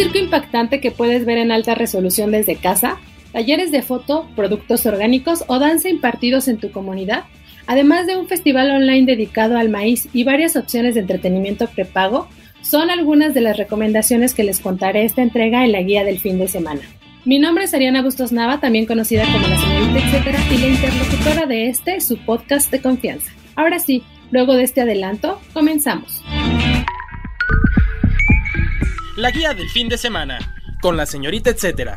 circo impactante que puedes ver en alta resolución desde casa, talleres de foto, productos orgánicos o danza impartidos en tu comunidad, además de un festival online dedicado al maíz y varias opciones de entretenimiento prepago, son algunas de las recomendaciones que les contaré esta entrega en la guía del fin de semana. Mi nombre es Ariana Bustos Nava, también conocida como la señorita etcétera, y la interlocutora de este, su podcast de confianza. Ahora sí, luego de este adelanto, comenzamos. La guía del fin de semana, con la señorita etcétera.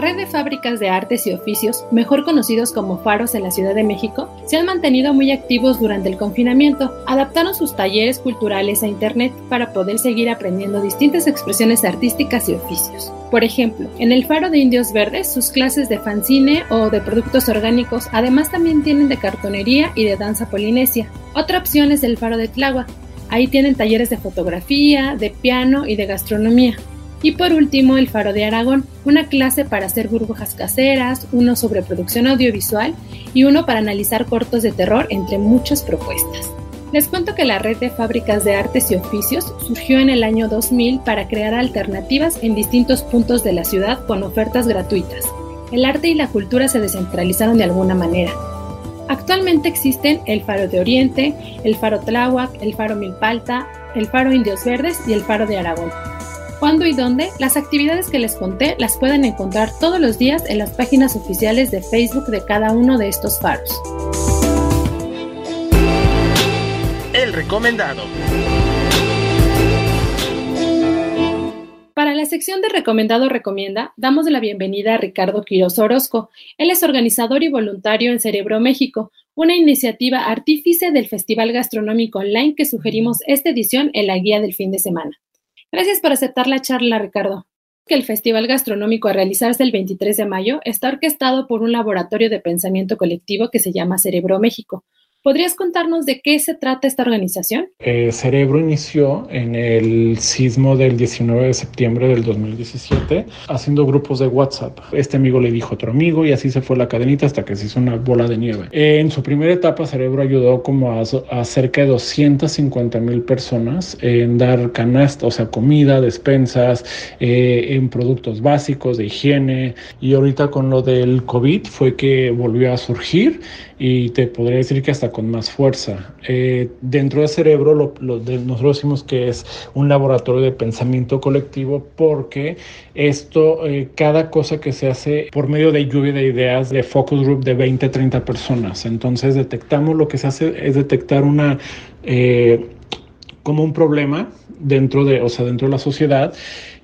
Red de fábricas de artes y oficios, mejor conocidos como faros en la Ciudad de México, se han mantenido muy activos durante el confinamiento. Adaptaron sus talleres culturales a Internet para poder seguir aprendiendo distintas expresiones artísticas y oficios. Por ejemplo, en el Faro de Indios Verdes, sus clases de fanzine o de productos orgánicos además también tienen de cartonería y de danza polinesia. Otra opción es el Faro de Tláhuac. Ahí tienen talleres de fotografía, de piano y de gastronomía. Y por último, el Faro de Aragón, una clase para hacer burbujas caseras, uno sobre producción audiovisual y uno para analizar cortos de terror, entre muchas propuestas. Les cuento que la red de fábricas de artes y oficios surgió en el año 2000 para crear alternativas en distintos puntos de la ciudad con ofertas gratuitas. El arte y la cultura se descentralizaron de alguna manera. Actualmente existen el Faro de Oriente, el Faro Tláhuac, el Faro Milpalta, el Faro Indios Verdes y el Faro de Aragón. ¿Cuándo y dónde? Las actividades que les conté las pueden encontrar todos los días en las páginas oficiales de Facebook de cada uno de estos faros. El recomendado. Para la sección de Recomendado Recomienda, damos la bienvenida a Ricardo Quiroz Orozco. Él es organizador y voluntario en Cerebro México, una iniciativa artífice del Festival Gastronómico Online que sugerimos esta edición en la guía del fin de semana. Gracias por aceptar la charla, Ricardo. Que el Festival Gastronómico a realizarse el 23 de mayo está orquestado por un laboratorio de pensamiento colectivo que se llama Cerebro México, ¿Podrías contarnos de qué se trata esta organización? Eh, Cerebro inició en el sismo del 19 de septiembre del 2017 haciendo grupos de WhatsApp. Este amigo le dijo a otro amigo y así se fue la cadenita hasta que se hizo una bola de nieve. en su primera etapa Cerebro ayudó como a, cerca de 250 mil personas en dar canasta, o sea, comida, despensas, eh, en productos básicos de higiene y ahorita con lo del COVID fue que volvió a surgir y te podría decir que hasta con más fuerza. Eh, dentro del cerebro lo, nosotros decimos que es un laboratorio de pensamiento colectivo porque esto, eh, cada cosa que se hace por medio de lluvia de ideas de focus group de 20, 30 personas. Entonces detectamos lo que se hace es detectar una... Eh, como un problema dentro de, o sea, dentro de la sociedad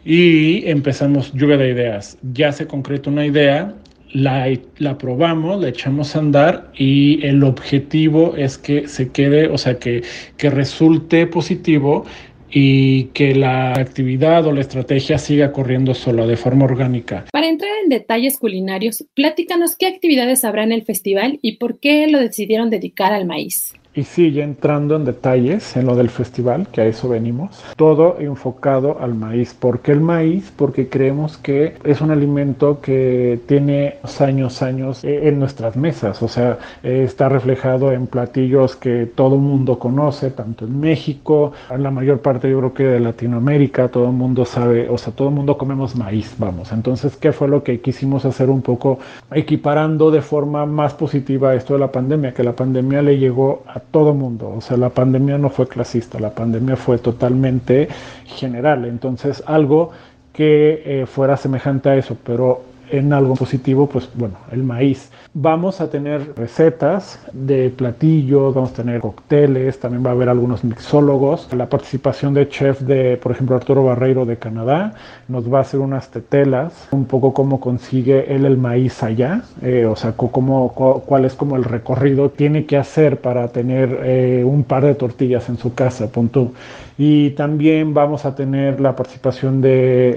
y empezamos lluvia de ideas. Ya se concreta una idea la, la, probamos, la echamos a andar y el objetivo es que se quede, o sea, que, que resulte positivo y que la actividad o la estrategia siga corriendo sola, de forma orgánica. Para entrar en detalles culinarios, platícanos qué actividades habrá en el festival y por qué lo decidieron dedicar al maíz. Y sigue entrando en detalles en lo del festival, que a eso venimos, todo enfocado al maíz. ¿Por qué el maíz? Porque creemos que es un alimento que tiene años, años eh, en nuestras mesas, o sea, está reflejado en platillos que todo mundo conoce, tanto en México, en la mayor parte yo creo que de Latinoamérica, todo el mundo sabe, o sea, todo el mundo comemos maíz, vamos. Entonces, ¿qué fue lo que quisimos hacer un poco equiparando de forma más positiva esto de la pandemia? Que la pandemia le llegó a todo mundo. O sea, la pandemia no fue clasista, la pandemia fue totalmente general. Entonces, algo que eh, fuera semejante a eso, pero en algo positivo, pues bueno, el maíz. Vamos a tener recetas de platillos, vamos a tener cócteles, también va a haber algunos mixólogos. La participación de chef de, por ejemplo, Arturo Barreiro de Canadá, nos va a hacer unas tetelas, un poco cómo consigue él el maíz allá, eh, o sea, cómo, cuál es como el recorrido tiene que hacer para tener eh, un par de tortillas en su casa, punto. Y también vamos a tener la participación del de,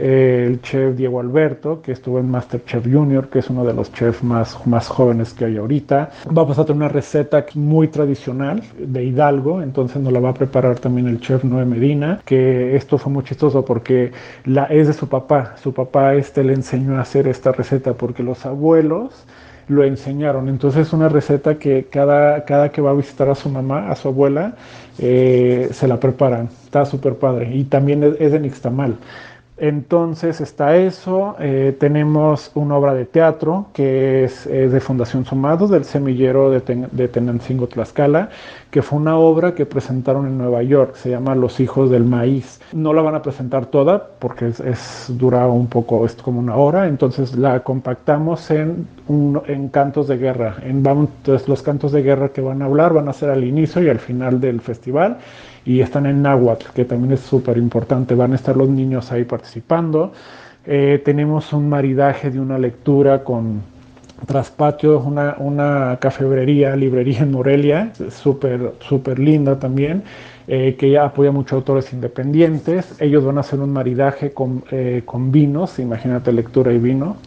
eh, chef Diego Alberto, que estuvo en Masterchef Junior, que es uno de los chefs más, más jóvenes que hay ahorita. Vamos a tener una receta muy tradicional de Hidalgo, entonces nos la va a preparar también el chef Noé Medina, que esto fue muy chistoso porque es de su papá. Su papá este le enseñó a hacer esta receta porque los abuelos lo enseñaron. Entonces es una receta que cada, cada que va a visitar a su mamá, a su abuela, eh, se la preparan. Está súper padre. Y también es, es de Nixtamal. Entonces está eso, eh, tenemos una obra de teatro que es, de Fundación Sumado, del semillero de, Tenancingo Tlaxcala, que fue una obra que presentaron en Nueva York, se llama Los Hijos del Maíz. No la van a presentar toda porque es, dura un poco, es como una hora, entonces la compactamos en, en cantos de guerra. En, los cantos de guerra que van a hablar van a ser al inicio y al final del festival y están en náhuatl, que también es súper importante. Van a estar los niños ahí participando. Eh, tenemos un maridaje de una lectura con Traspatio, una, una cafebrería, librería en Morelia, súper linda también, eh, que ya apoya mucho autores independientes. Ellos van a hacer un maridaje con, eh, con vinos, imagínate lectura y vino.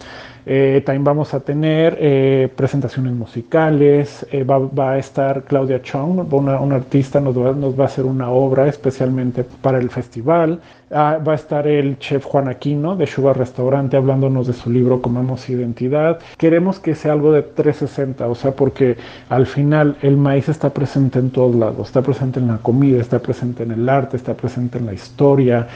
Eh, también vamos a tener eh, presentaciones musicales, eh, va, a estar Claudia Chong, una, artista, nos va, nos va, a hacer una obra especialmente para el festival. Ah, va a estar el chef Juan Aquino de Sugar Restaurante hablándonos de su libro Comamos Identidad. Queremos que sea algo de 360, o sea, porque al final el maíz está presente en todos lados, está presente en la comida, está presente en el arte, está presente en la historia,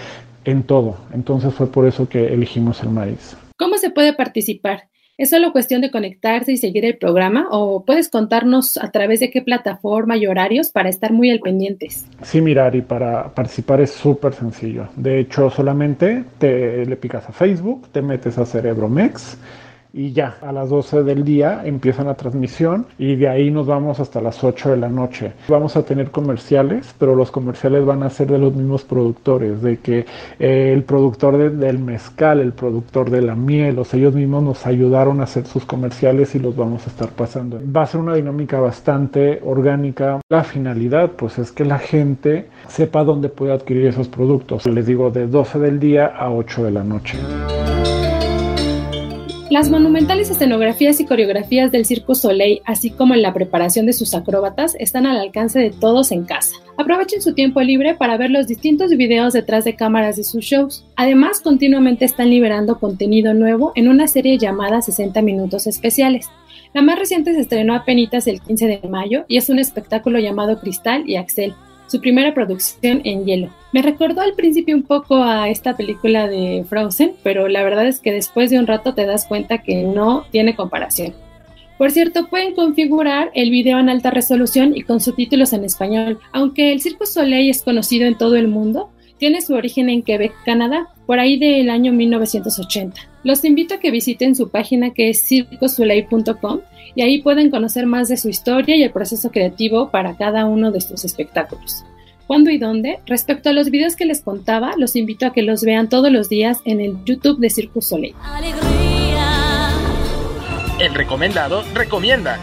en todo. Entonces fue por eso que elegimos el maíz. ¿Cómo se puede participar? ¿Es solo cuestión de conectarse y seguir el programa o puedes contarnos a través de qué plataforma y horarios para estar muy al pendientes? Sí, mirar, y para participar es súper sencillo. De hecho, solamente te le picas a Facebook, te metes a Cerebromex y ya, a las 12 del día empieza la transmisión y de ahí nos vamos hasta las 8 de la noche. Vamos a tener comerciales, pero los comerciales van a ser de los mismos productores, de que eh, el productor del mezcal, el productor de la miel, o sea, ellos mismos nos ayudaron a hacer sus comerciales y los vamos a estar pasando. Va a ser una dinámica bastante orgánica. La finalidad, pues, es que la gente sepa dónde puede adquirir esos productos. Les digo, de 12 del día a 8 de la noche. Las monumentales escenografías y coreografías del Circo Soleil, así como en la preparación de sus acróbatas, están al alcance de todos en casa. Aprovechen su tiempo libre para ver los distintos videos detrás de cámaras de sus shows. Además, continuamente están liberando contenido nuevo en una serie llamada 60 Minutos Especiales. La más reciente se estrenó apenas el 15 de mayo y es un espectáculo llamado Cristal y Axel, su primera producción en hielo. Me recordó al principio un poco a esta película de Frozen, pero la verdad es que después de un rato te das cuenta que no tiene comparación. Por cierto, pueden configurar el video en alta resolución y con subtítulos en español. Aunque el Circo Soleil es conocido en todo el mundo, tiene su origen en Quebec, Canadá, por ahí del año 1980. Los invito a que visiten su página que es circosoleil.com y ahí pueden conocer más de su historia y el proceso creativo para cada uno de estos espectáculos. ¿Cuándo y dónde? Respecto a los videos que les contaba, los invito a que los vean todos los días en el YouTube de Circus Soleil. El recomendado recomienda.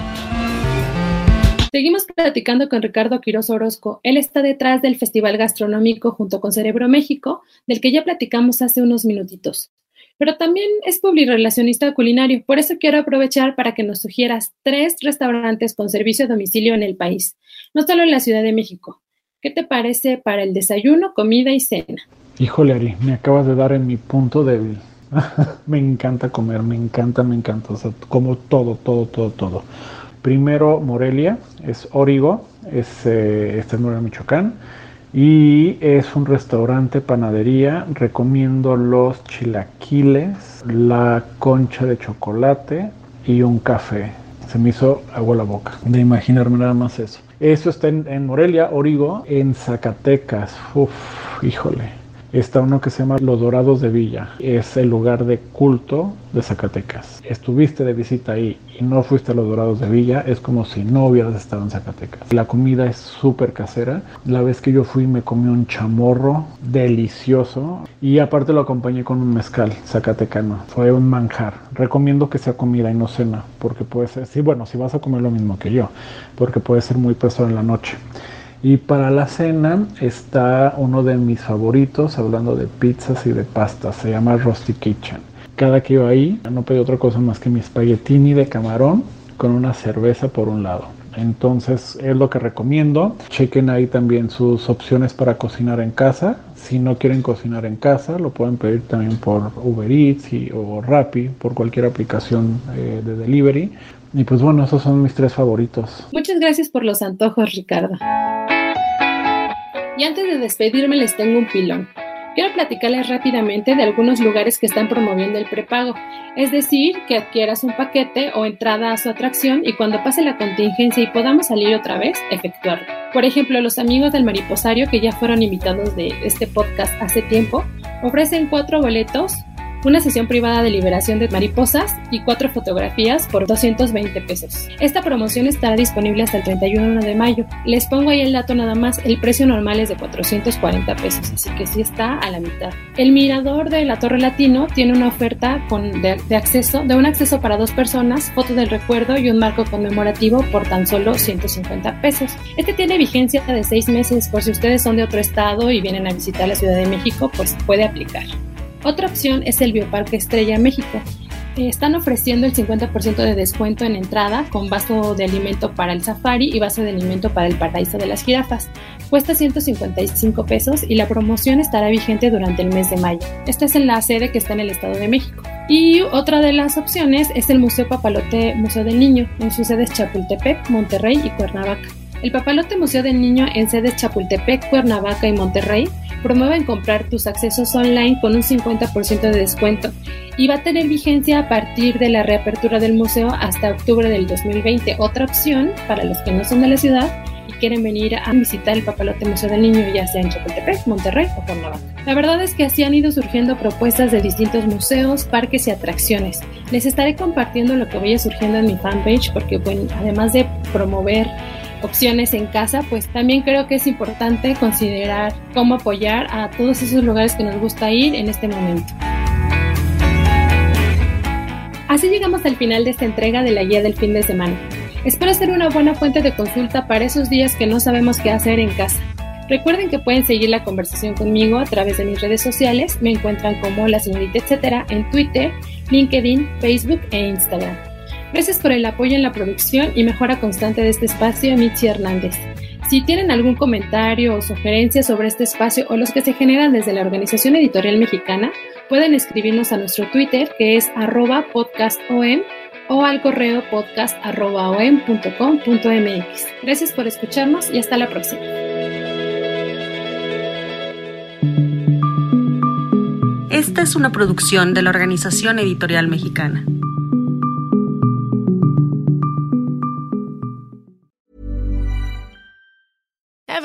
Seguimos platicando con Ricardo Quiroz Orozco. Él está detrás del Festival Gastronómico junto con Cerebro México, del que ya platicamos hace unos minutitos. Pero también es publirelacionista culinario, por eso quiero aprovechar para que nos sugieras tres restaurantes con servicio a domicilio en el país, no solo en la Ciudad de México. ¿Qué te parece para el desayuno, comida y cena? Híjole, Ari, me acabas de dar en mi punto débil. me encanta comer, me encanta, me encanta. O sea, como todo, todo, todo, todo. Primero Morelia, es Origo, es, eh, está en Morelia, Michoacán, y es un restaurante, panadería. Recomiendo los chilaquiles, la concha de chocolate y un café. Se me hizo agua la boca de imaginarme nada más eso. Eso está en, en Morelia, Origo, en Zacatecas. Uf, híjole está uno que se llama Los Dorados de Villa. Es el lugar de culto de Zacatecas. Estuviste de visita ahí y no fuiste a Los Dorados de Villa, es como si no hubieras estado en Zacatecas. La comida es súper casera. La vez que yo fui me comí un chamorro delicioso y aparte lo acompañé con un mezcal zacatecano. Fue un manjar. Recomiendo que sea comida y no cena, porque puede ser, sí, bueno, si vas a comer lo mismo que yo, porque puede ser muy pesado en la noche. Y para la cena está uno de mis favoritos, hablando de pizzas y de pastas, se llama Rusty Kitchen. Cada que iba ahí no pedí otra cosa más que mi espaguetini de camarón con una cerveza por un lado. Entonces es lo que recomiendo. Chequen ahí también sus opciones para cocinar en casa. Si no quieren cocinar en casa, lo pueden pedir también por Uber Eats o Rappi, por cualquier aplicación eh, de delivery. Y pues bueno, esos son mis tres favoritos. Muchas gracias por los antojos, Ricardo. Y antes de despedirme les tengo un pilón. Quiero platicarles rápidamente de algunos lugares que están promoviendo el prepago, es decir, que adquieras un paquete o entrada a su atracción y cuando pase la contingencia y podamos salir otra vez, efectuarlo. Por ejemplo, los amigos del Mariposario, que ya fueron invitados de este podcast hace tiempo, ofrecen cuatro boletos una sesión privada de liberación de mariposas y cuatro fotografías por 220 pesos. Esta promoción estará disponible hasta el 31 de mayo. Les pongo ahí el dato nada más, el precio normal es de 440 pesos, así que sí está a la mitad. El mirador de la Torre Latino tiene una oferta con, de, acceso, de un acceso para dos personas, foto del recuerdo y un marco conmemorativo por tan solo 150 pesos. Este tiene vigencia de seis meses, por si ustedes son de otro estado y vienen a visitar la Ciudad de México, pues puede aplicar. Otra opción es el Bioparque Estrella México. Eh, están ofreciendo el 50% de descuento en entrada con vaso de alimento para el safari y vaso de alimento para el paraíso de las jirafas. Cuesta 155 pesos y la promoción estará vigente durante el mes de mayo. Esta es en la sede que está en el Estado de México. Y otra de las opciones es el Museo Papalote Museo del Niño, en sus sedes Chapultepec, Monterrey y Cuernavaca. El Papalote Museo del Niño en sedes Chapultepec, Cuernavaca y Monterrey promueven comprar tus accesos online con un 50% de descuento y va a tener vigencia a partir de la reapertura del museo hasta octubre del 2020. Otra opción para los que no son de la ciudad y quieren venir a visitar el Papalote Museo del Niño, ya sea en Chapultepec, Monterrey o Cuernavaca. La verdad es que así han ido surgiendo propuestas de distintos museos, parques y atracciones. Les estaré compartiendo lo que vaya surgiendo en mi fanpage porque, bueno, además de promover opciones en casa, pues también creo que es importante considerar cómo apoyar a todos esos lugares que nos gusta ir en este momento. Así llegamos al final de esta entrega de la guía del fin de semana. Espero ser una buena fuente de consulta para esos días que no sabemos qué hacer en casa. Recuerden que pueden seguir la conversación conmigo a través de mis redes sociales. Me encuentran como la señorita etcétera en Twitter, LinkedIn, Facebook e Instagram. Gracias por el apoyo en la producción y mejora constante de este espacio, Michi Hernández. Si tienen algún comentario o sugerencia sobre este espacio o los que se generan desde la Organización Editorial Mexicana, pueden escribirnos a nuestro Twitter que es arroba podcastom o al correo podcast.om.com.mx. Gracias por escucharnos y hasta la próxima. Esta es una producción de la Organización Editorial Mexicana.